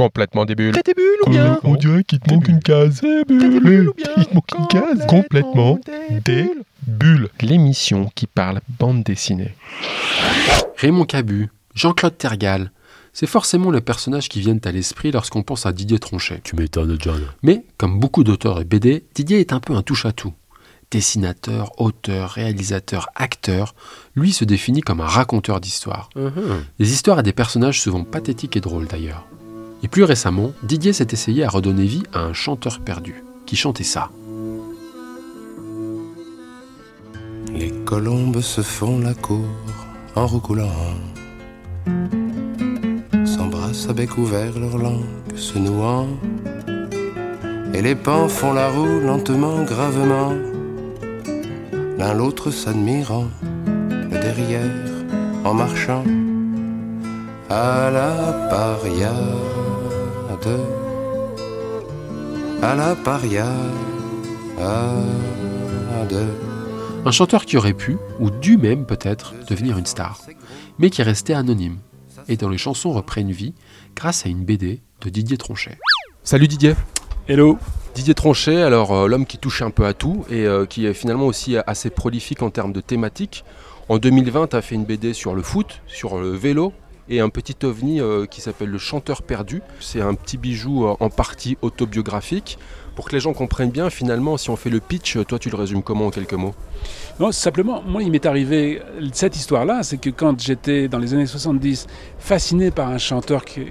Complètement des bulles. Bulles ou bien On dirait qu'il te manque une case. T'as des bulles ou bien Il te manque une case. Complètement des bulles. L'émission qui parle bande dessinée. Raymond Cabu, Jean-Claude Tergal, c'est forcément les personnages qui viennent à l'esprit lorsqu'on pense à Didier Tronchet. Tu m'étonnes, John. Mais, comme beaucoup d'auteurs et BD, Didier est un peu un touche-à-tout. Dessinateur, auteur, réalisateur, acteur, lui se définit comme un raconteur d'histoires. Des histoires à des personnages souvent pathétiques et drôles d'ailleurs. Et plus récemment, Didier s'est essayé à redonner vie à un chanteur perdu, qui chantait ça. Les colombes se font la cour en roucoulant. S'embrassent à bec ouvert, leur langue se nouant. Et les pans font la roue lentement, gravement. L'un l'autre s'admirant, le derrière en marchant. À la pariade, à la pariade. Un chanteur qui aurait pu, ou dû même peut-être, devenir une star, mais qui est resté anonyme, et dont les chansons reprennent vie grâce à une BD de Didier Tronchet. Salut Didier Hello Didier Tronchet, alors euh, l'homme qui touche un peu à tout et euh, qui est finalement aussi assez prolifique en termes de thématiques. En 2020, tu as fait une BD sur le foot, sur le vélo et un petit ovni euh, qui s'appelle Le Chanteur Perdu. C'est un petit bijou euh, en partie autobiographique. Pour que les gens comprennent bien, finalement, si on fait le pitch, toi tu le résumes comment en quelques mots? Non, simplement, moi il m'est arrivé cette histoire-là, c'est que quand j'étais dans les années 70 fasciné par un chanteur qui,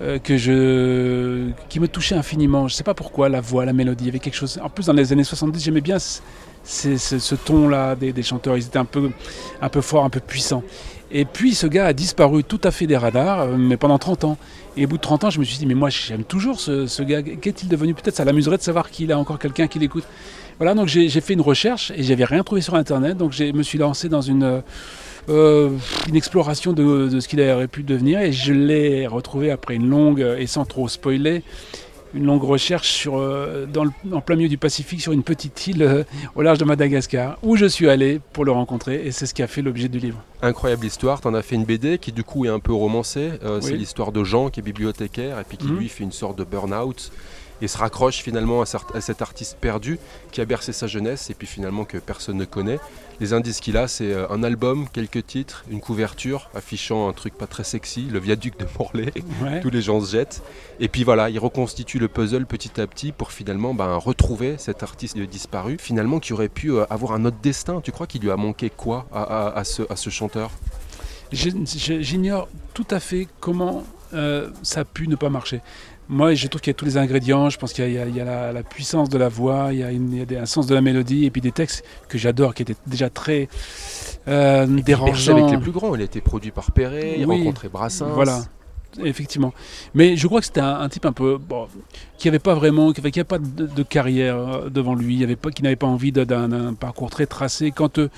euh, me touchait infiniment, je ne sais pas pourquoi, la voix, la mélodie, il y avait quelque chose. En plus, dans les années 70, j'aimais bien ce, ton-là des, chanteurs, ils étaient un peu forts, un peu puissants. Et puis ce gars a disparu tout à fait des radars, euh, mais pendant 30 ans. Et au bout de 30 ans, je me suis dit, mais moi j'aime toujours ce, gars. Qu'est-il devenu? Peut-être ça l'amuserait de savoir qu'il a encore quelqu'un qui l'écoute. Voilà, donc j'ai fait une recherche et j'avais rien trouvé sur Internet. Donc je me suis lancé dans une, euh, une exploration de, de ce qu'il aurait pu devenir. Et je l'ai retrouvé après une longue, et sans trop spoiler, une longue recherche sur, euh, dans le, en plein milieu du Pacifique sur une petite île euh, au large de Madagascar où je suis allé pour le rencontrer et c'est ce qui a fait l'objet du livre. Incroyable histoire, tu en as fait une BD qui du coup est un peu romancée, euh, oui. c'est l'histoire de Jean qui est bibliothécaire et puis qui mmh. lui fait une sorte de burn-out et se raccroche finalement à cet artiste perdu qui a bercé sa jeunesse et puis finalement que personne ne connaît. Les indices qu'il a, c'est un album, quelques titres, une couverture affichant un truc pas très sexy, le viaduc de Morlaix, ouais. tous les gens se jettent. Et puis voilà, il reconstitue le puzzle petit à petit pour finalement ben, retrouver cet artiste disparu, finalement qui aurait pu avoir un autre destin. Tu crois qu'il lui a manqué quoi à, à, à, ce, à ce, chanteur? J'ignore tout à fait comment euh, ça a pu ne pas marcher. Moi, je trouve qu'il y a tous les ingrédients. Je pense qu'il y, a, la, la, puissance de la voix, il y a, une, il y a des, un sens de la mélodie, et puis des textes que j'adore, qui étaient déjà très euh, dérangeants. avec les plus grands. Il a été produit par Perret, il oui, rencontrait Brassens. Voilà. Effectivement. Mais je crois que c'était un, un, type un peu. Bon, qui n'avait pas vraiment. qui n'avait pas de, de, carrière devant lui, qui n'avait pas envie d'un parcours très tracé. Quand. Euh,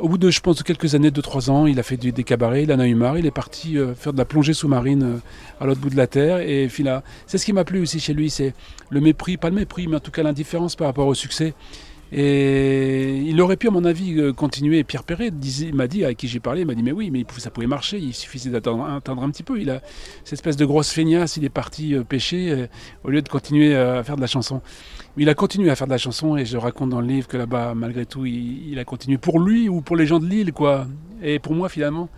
au bout de, je pense, quelques années, de trois ans, il a fait des cabarets, il en a eu marre, il est parti euh, faire de la plongée sous-marine euh, à l'autre bout de la Terre. Et c'est ce qui m'a plu aussi chez lui, c'est le mépris, pas le mépris, mais en tout cas l'indifférence par rapport au succès. Et il aurait pu, à mon avis, euh, continuer. Pierre Perret m'a dit, à qui j'ai parlé, il m'a dit, mais oui, mais ça pouvait marcher, il suffisait d'attendre un petit peu. Il a cette espèce de grosse feignasse, il est parti euh, pêcher euh, au lieu de continuer à faire de la chanson. Il a continué à faire de la chanson et je raconte dans le livre que là-bas, malgré tout, il, il, a continué pour lui ou pour les gens de l'île, quoi. Et pour moi, finalement.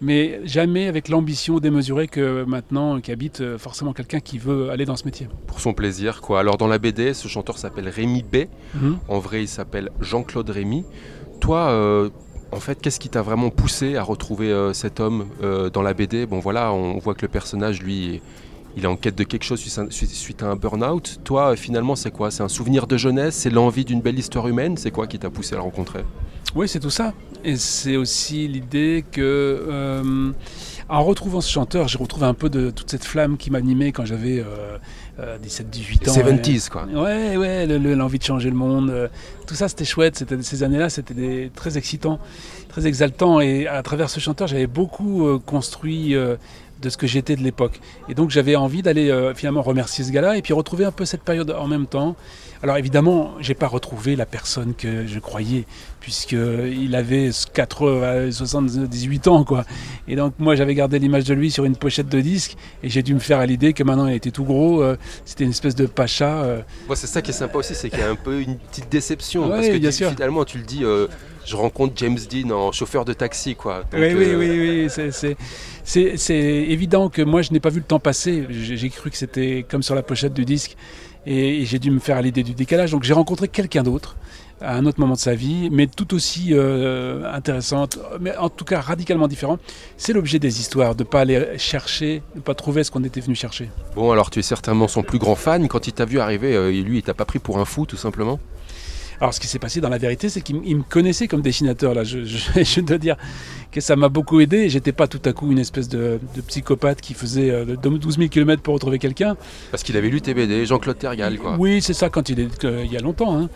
Mais jamais avec l'ambition démesurée que maintenant qu'habite forcément quelqu'un qui veut aller dans ce métier. Pour son plaisir, quoi. Alors dans la BD, ce chanteur s'appelle Rémi B. -hmm. En vrai, il s'appelle Jean-Claude Rémy. Toi, euh, en fait, qu'est-ce qui t'a vraiment poussé à retrouver euh, cet homme euh, dans la BD Bon, voilà, on voit que le personnage, lui, il est en quête de quelque chose suite à un burn-out. Toi, finalement, c'est quoi? C'est un souvenir de jeunesse? C'est l'envie d'une belle histoire humaine? C'est quoi qui t'a poussé à le rencontrer? Oui, c'est tout ça. Et c'est aussi l'idée que, euh, en retrouvant ce chanteur, j'ai retrouvé un peu de toute cette flamme qui m'animait quand j'avais euh, euh, 17-18 ans. 70s, quoi. Ouais, ouais, l'envie de changer le monde. Euh, tout ça, c'était chouette. Ces années-là, c'était très excitant, très exaltant. Et à travers ce chanteur, j'avais beaucoup construit de ce que j'étais de l'époque. Et donc j'avais envie d'aller euh, finalement remercier ce gars-là et puis retrouver un peu cette période en même temps. Alors évidemment, j'ai pas retrouvé la personne que je croyais, puisqu'il avait 4, 78 ans, quoi. Et donc moi j'avais gardé l'image de lui sur une pochette de disque, et j'ai dû me faire à l'idée que maintenant il était tout gros, euh, c'était une espèce de pacha. Euh. c'est ça qui est sympa aussi, c'est qu'il y a un peu une petite déception, parce que finalement tu le dis je rencontre James Dean en chauffeur de taxi. Quoi. oui, oui, oui, oui, c'est évident que moi je n'ai pas vu le temps passer. J'ai cru que c'était comme sur la pochette du disque et, j'ai dû me faire à l'idée du décalage. Donc j'ai rencontré quelqu'un d'autre à un autre moment de sa vie, mais tout aussi euh, intéressante, mais en tout cas radicalement différent. C'est l'objet des histoires, de ne pas aller chercher, de ne pas trouver ce qu'on était venu chercher. Bon, alors tu es certainement son plus grand fan. Quand il t'a vu arriver, euh, lui, il t'a pas pris pour un fou, tout simplement? Alors, ce qui s'est passé dans la vérité, c'est qu'il me connaissait comme dessinateur. Là, je, je, dois dire que ça m'a beaucoup aidé. J'étais pas tout à coup une espèce de, psychopathe qui faisait 12 000 km pour retrouver quelqu'un. Parce qu'il avait lu tes BD, Jean-Claude Tergal, quoi. Oui, c'est ça, quand il, est, il y a longtemps. Hein.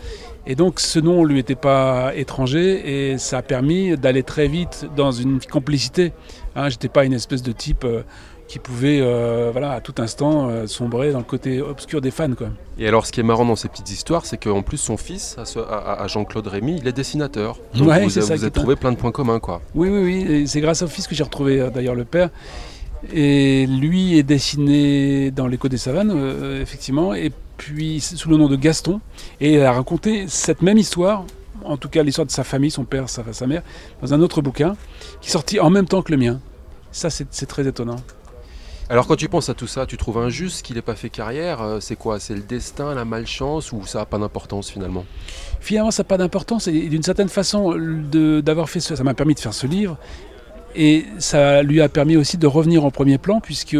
Et donc, ce nom lui était pas étranger et ça a permis d'aller très vite dans une complicité. Hein, J'étais pas une espèce de type. Euh, qui pouvait euh, voilà, à tout instant euh, sombrer dans le côté obscur des fans. Quoi. Et alors ce qui est marrant dans ces petites histoires, c'est qu'en plus son fils, à, Jean-Claude Rémy, il est dessinateur. Donc vous, avez trouvé plein de points communs. Quoi. Oui, oui, oui. C'est grâce au fils que j'ai retrouvé euh, d'ailleurs le père. Et lui est dessiné dans l'écho des savanes, effectivement, et puis sous le nom de Gaston. Et il a raconté cette même histoire, en tout cas l'histoire de sa famille, son père, sa, sa mère, dans un autre bouquin, qui est sorti en même temps que le mien. Ça, c'est très étonnant. Alors quand tu penses à tout ça, tu trouves injuste qu'il n'ait pas fait carrière euh, C'est quoi? C'est le destin, la malchance ou ça n'a pas d'importance finalement? Finalement ça n'a pas d'importance et d'une certaine façon d'avoir fait ça, ça m'a permis de faire ce livre et ça lui a permis aussi de revenir en premier plan puisque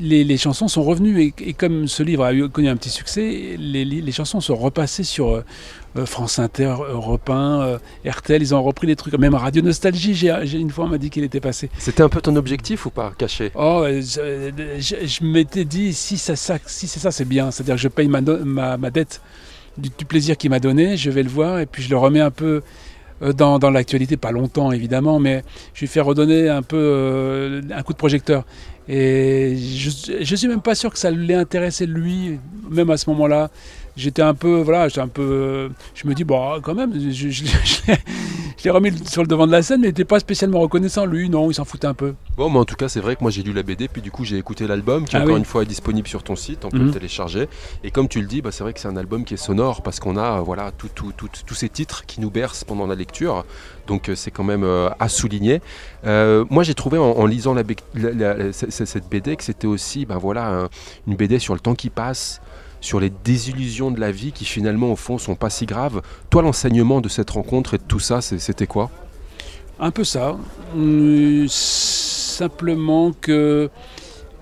les, chansons sont revenues et, comme ce livre a eu, connu un petit succès, les, chansons sont repassées sur euh, euh, France Inter, Europe 1, euh, RTL, ils ont repris des trucs. Même Radio Nostalgie, j'ai, une fois on m'a dit qu'il était passé. C'était un peu ton objectif ou pas, caché? Oh, je, m'étais dit si, ça, si c'est ça, c'est bien. C'est-à-dire que je paye ma, ma, dette du, plaisir qu'il m'a donné, je vais le voir et puis je le remets un peu dans, dans, l'actualité, pas longtemps évidemment, mais je lui fais redonner un peu un coup de projecteur. Et je, ne suis même pas sûr que ça l'ait intéressé lui, même à ce moment-là. J'étais un peu, voilà, j'étais un peu, je me dis bon, quand même, je, je, l'ai remis sur le devant de la scène, mais il n'était pas spécialement reconnaissant. Lui, non, il s'en foutait un peu. Bon, mais en tout cas, c'est vrai que moi j'ai lu la BD, puis du coup j'ai écouté l'album, qui ah encore une fois est disponible sur ton site, on peut le mhm. télécharger. Et comme tu le dis, bah, c'est vrai que c'est un album qui est sonore parce qu'on a, voilà, tous ces titres qui nous bercent pendant la lecture. Donc euh, c'est quand même euh, à souligner. Euh, moi j'ai trouvé en, lisant la, cette BD que c'était aussi ben voilà, une BD sur le temps qui passe, sur les désillusions de la vie qui finalement au fond sont pas si graves. Toi l'enseignement de cette rencontre et de tout ça, c'était quoi? Un peu ça. simplement que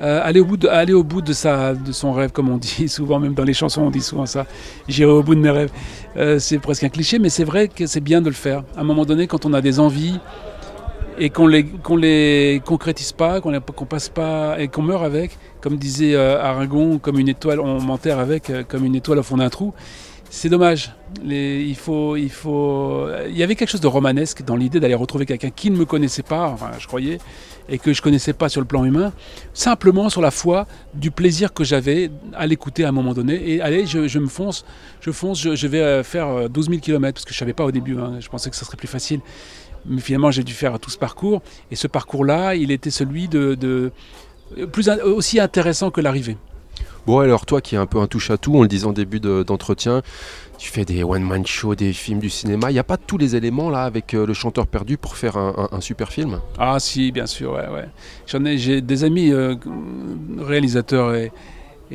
aller, au bout de, aller au bout de, sa, de son rêve, comme on dit souvent, même dans les chansons, on dit souvent ça. J'irai au bout de mes rêves. c'est presque un cliché, mais c'est vrai que c'est bien de le faire. À un moment donné, quand on a des envies, et qu'on les qu'on les concrétise pas, qu'on qu'on passe pas et qu'on meurt avec, comme disait euh, Aragon, comme une étoile, on m'enterre avec euh, comme une étoile au fond d'un trou. C'est dommage. Il faut, il faut. Il y avait quelque chose de romanesque dans l'idée d'aller retrouver quelqu'un qui ne me connaissait pas, enfin, je croyais, et que je connaissais pas sur le plan humain, simplement sur la foi du plaisir que j'avais à l'écouter à un moment donné. Et allez, je, me fonce, je fonce, je, vais euh, faire 12 000 km parce que je savais pas au début. Hein, je pensais que ça serait plus facile. Mais finalement, j'ai dû faire tout ce parcours. Et ce parcours-là, il était celui de, plus aussi intéressant que l'arrivée. Bon, alors toi qui es un peu un touche-à-tout, on le disait en début d'entretien, tu fais des one-man shows, des films du cinéma. Il n'y a pas tous les éléments là avec euh, le chanteur perdu pour faire un, super film? Ah si, bien sûr, ouais, ouais. J'en ai, j'ai des amis euh, réalisateurs et,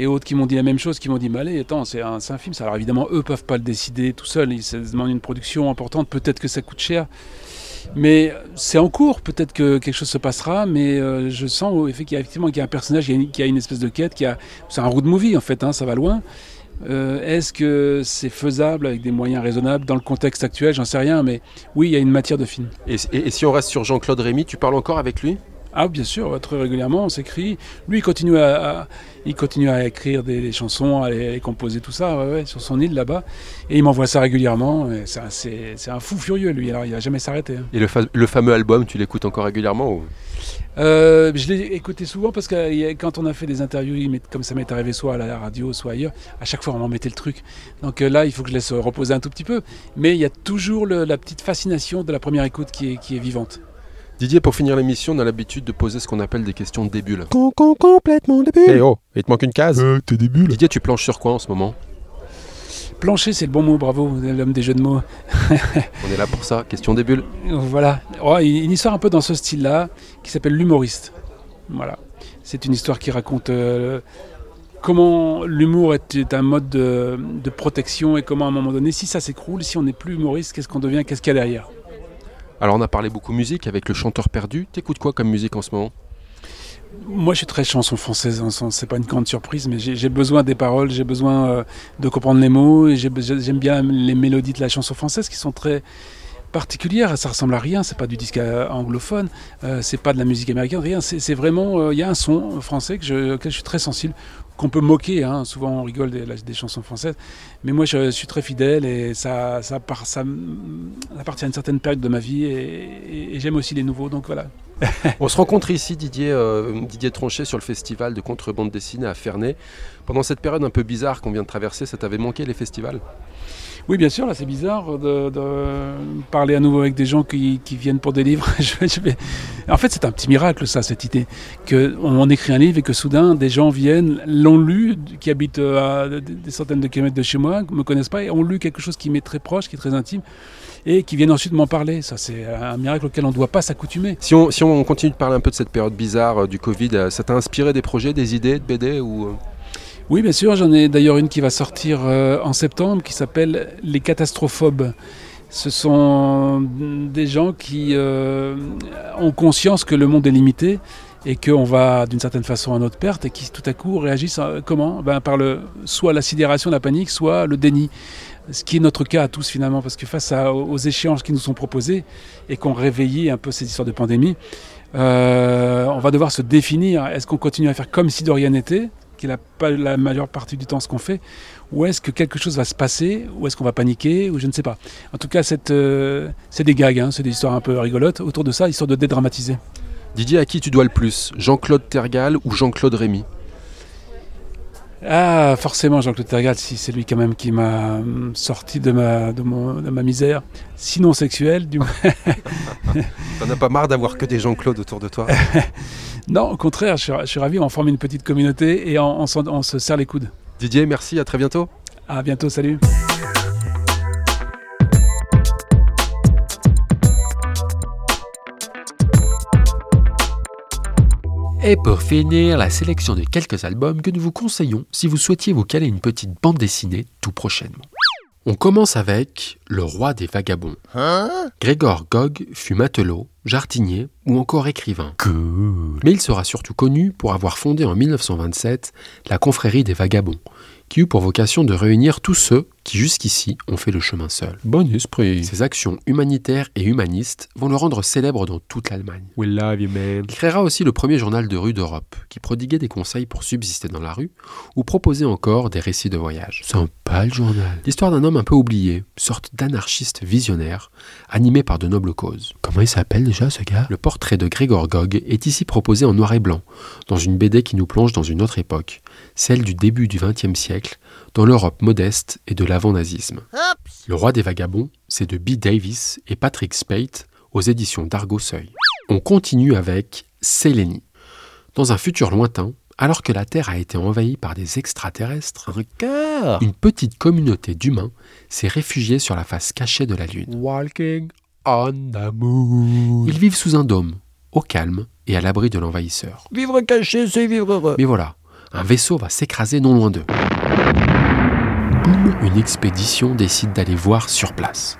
autres qui m'ont dit la même chose, qui m'ont dit, mais allez, attends, c'est un, film. Alors évidemment, eux peuvent pas le décider tout seuls. Ils se demandent une production importante. Peut-être que ça coûte cher. Mais c'est en cours, peut-être que quelque chose se passera, mais euh, je sens effectivement qu'il y a un personnage qui a une, espèce de quête, qui a, c'est un road movie en fait, hein, ça va loin. Euh, est-ce que c'est faisable avec des moyens raisonnables dans le contexte actuel? J'en sais rien, mais oui, il y a une matière de film. Et, si on reste sur Jean-Claude Rémy, tu parles encore avec lui? Ah bien sûr, très régulièrement, on s'écrit. Lui, il continue à, il continue à écrire des, chansons, à les, composer, tout ça, sur son île là-bas. Et il m'envoie ça régulièrement. C'est un, fou furieux, lui. Alors, il va jamais s'arrêter. Hein. Et le, fameux album, tu l'écoutes encore régulièrement euh, Je l'ai écouté souvent parce que quand on a fait des interviews, comme ça m'est arrivé soit à la radio, soit ailleurs, à chaque fois on m'en mettait le truc. Donc euh, là, il faut que je laisse reposer un tout petit peu. Mais il y a toujours la petite fascination de la première écoute qui est vivante. Didier, pour finir l'émission, on a l'habitude de poser ce qu'on appelle des questions débules. Con, con, complètement débule. Eh oh, il te manque une case. Euh, t'es débule. Didier, tu planches sur quoi en ce moment? Plancher, c'est le bon mot, bravo, l'homme des jeux de mots. on est là pour ça, question débule. Voilà, oh, une histoire un peu dans ce style-là, qui s'appelle L'humoriste. Voilà, c'est une histoire qui raconte euh, comment l'humour est, un mode de, de protection et comment à un moment donné, si ça s'écroule, si on n'est plus humoriste, qu'est-ce qu'on devient, qu'est-ce qu'il y a derrière? Alors on a parlé beaucoup musique avec le chanteur perdu. T'écoutes quoi comme musique en ce moment? Moi, je suis très chanson française, hein, c'est pas une grande surprise, mais j'ai besoin des paroles, j'ai besoin euh, de comprendre les mots, j'aime bien les mélodies de la chanson française qui sont très particulières, ça ressemble à rien, c'est pas du disque euh, anglophone, euh, c'est pas de la musique américaine, rien, c'est vraiment, il y a un son français que auquel je suis très sensible, qu'on peut moquer. Hein. Souvent, on rigole des, chansons françaises. Mais moi, je, suis très fidèle et ça, ça, appartient à une certaine période de ma vie et, j'aime aussi les nouveaux. Donc voilà. on se rencontre ici, Didier, euh, Didier Tronchet, sur le festival de contrebande dessinée à Ferney. Pendant cette période un peu bizarre qu'on vient de traverser, ça t'avait manqué les festivals? Oui, bien sûr, là c'est bizarre de, parler à nouveau avec des gens qui, viennent pour des livres. En fait, c'est un petit miracle, ça, cette idée. Qu'on on écrit un livre et que soudain, des gens viennent, l'ont lu, qui habitent à des centaines de kilomètres de chez moi, ne me connaissent pas, et ont lu quelque chose qui m'est très proche, qui est très intime, et qui viennent ensuite m'en parler. Ça, c'est un miracle auquel on ne doit pas s'accoutumer. Si on, si on continue de parler un peu de cette période bizarre euh, du Covid, euh, ça t'a inspiré des projets, des idées de BD ou... Oui, bien sûr, j'en ai d'ailleurs une qui va sortir euh, en septembre qui s'appelle Les catastроphobes. Ce sont des gens qui euh, ont conscience que le monde est limité et qu'on va d'une certaine façon à notre perte et qui tout à coup réagissent euh, comment? Ben, Par le, soit la sidération, la panique, soit le déni. Ce qui est notre cas à tous finalement, parce que face aux échéances qui nous sont proposées et qu'on réveillé un peu ces histoires de pandémie, on va devoir se définir. Est-ce qu'on continue à faire comme si de rien n'était? Qui est la, la majeure partie du temps ce qu'on fait, ou est-ce que quelque chose va se passer, ou est-ce qu'on va paniquer, ou je ne sais pas. En tout cas, euh, c'est des gags, hein, c'est des histoires un peu rigolotes autour de ça, histoire de dédramatiser. Didier, à qui tu dois le plus? Jean-Claude Tergal ou Jean-Claude Rémy? Ah, forcément, Jean-Claude Tergal, si c'est lui quand même qui m'a hum, sorti de ma, de, mon, de ma misère, sinon sexuelle, du moins. T'en as pas marre d'avoir que des Jean-Claude autour de toi? Non, au contraire, je suis, ravi, on forme une petite communauté et on, on se serre les coudes. Didier, merci, à très bientôt. À bientôt, salut. Et pour finir, la sélection de quelques albums que nous vous conseillons si vous souhaitiez vous caler une petite bande dessinée tout prochainement. On commence avec Le Roi des Vagabonds. Hein? Grégor Gog fut matelot, jardinier ou encore écrivain. Mais il sera surtout connu pour avoir fondé en 1927 la Confrérie des Vagabonds, qui eut pour vocation de réunir tous ceux qui jusqu'ici ont fait le chemin seul. Bon esprit. Ses actions humanitaires et humanistes vont le rendre célèbre dans toute l'Allemagne. We love you, man. Il créera aussi le premier journal de rue d'Europe, qui prodiguait des conseils pour subsister dans la rue, ou proposait encore des récits de voyage. Sympa le journal. L'histoire d'un homme un peu oublié, sorte d'anarchiste visionnaire, animé par de nobles causes. Comment il s'appelle déjà ce gars? Le portrait de Grégor Gog est ici proposé en noir et blanc, dans une BD qui nous plonge dans une autre époque, celle du début du XXe siècle, dans l'Europe modeste et de l'avant-nazisme. Le roi des vagabonds, c'est de B. Davis et Patrick Spate aux éditions d'Argo Seuil. On continue avec Sélénie. Dans un futur lointain, alors que la Terre a été envahie par des extraterrestres, une petite communauté d'humains s'est réfugiée sur la face cachée de la Lune. Walking on the moon. Ils vivent sous un dôme, au calme et à l'abri de l'envahisseur. Vivre caché, c'est vivre heureux. Mais voilà, un vaisseau va s'écraser non loin d'eux. une expédition décide d'aller voir sur place.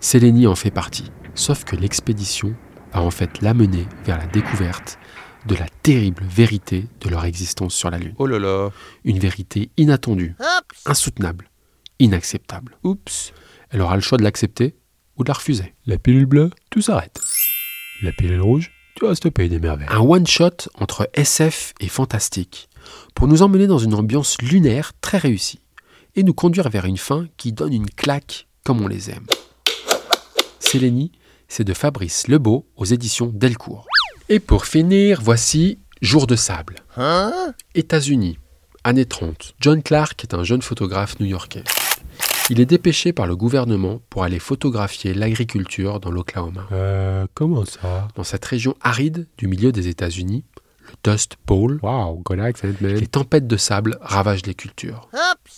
Sélénie en fait partie, sauf que l'expédition va en fait l'amener vers la découverte de la terrible vérité de leur existence sur la Lune. Oh là là Une vérité inattendue, insoutenable, inacceptable. Oups Elle aura le choix de l'accepter ou de la refuser. La pilule bleue, tout s'arrête. La pilule rouge, Tu des merveilles. Un one-shot entre SF et fantastique, pour nous emmener dans une ambiance lunaire très réussie, et nous conduire vers une fin qui donne une claque comme on les aime. Sélénie, c'est de Fabrice Lebeau aux éditions Delcourt. Et pour finir, voici Jour de sable. États-Unis, années 30. John Clark est un jeune photographe new-yorkais. Il est dépêché par le gouvernement pour aller photographier l'agriculture dans l'Oklahoma. Euh, comment ça? Dans cette région aride du milieu des États-Unis, Dust Bowl, Wow, good accent, man. les tempêtes de sable ravagent les cultures.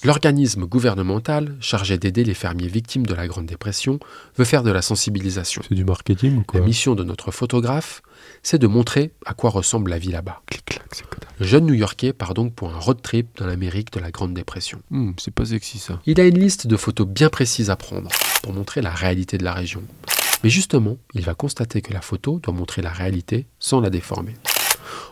L'organisme gouvernemental, chargé d'aider les fermiers victimes de la Grande Dépression, veut faire de la sensibilisation. C'est du marketing ou quoi? La mission de notre photographe, c'est de montrer à quoi ressemble la vie là-bas. Clic-clac, c'est connard. Le jeune New-Yorkais part donc pour un road trip dans l'Amérique de la Grande Dépression. Hmm, c'est pas sexy ça. Il a une liste de photos bien précises à prendre pour montrer la réalité de la région. Mais justement, il va constater que la photo doit montrer la réalité sans la déformer.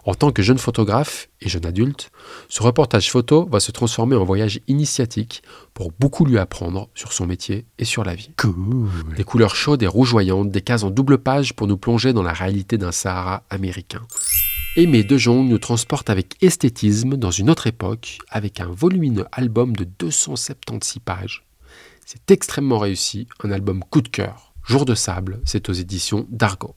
En tant que jeune photographe et jeune adulte, ce reportage photo va se transformer en voyage initiatique pour beaucoup lui apprendre sur son métier et sur la vie. Cool. Des couleurs chaudes et rougeoyantes, des cases en double page pour nous plonger dans la réalité d'un Sahara américain. Aimé de Jong nous transporte avec esthétisme dans une autre époque, avec un volumineux album de 276 pages. C'est extrêmement réussi, un album coup de cœur. Jour de sable, c'est aux éditions d'Argo.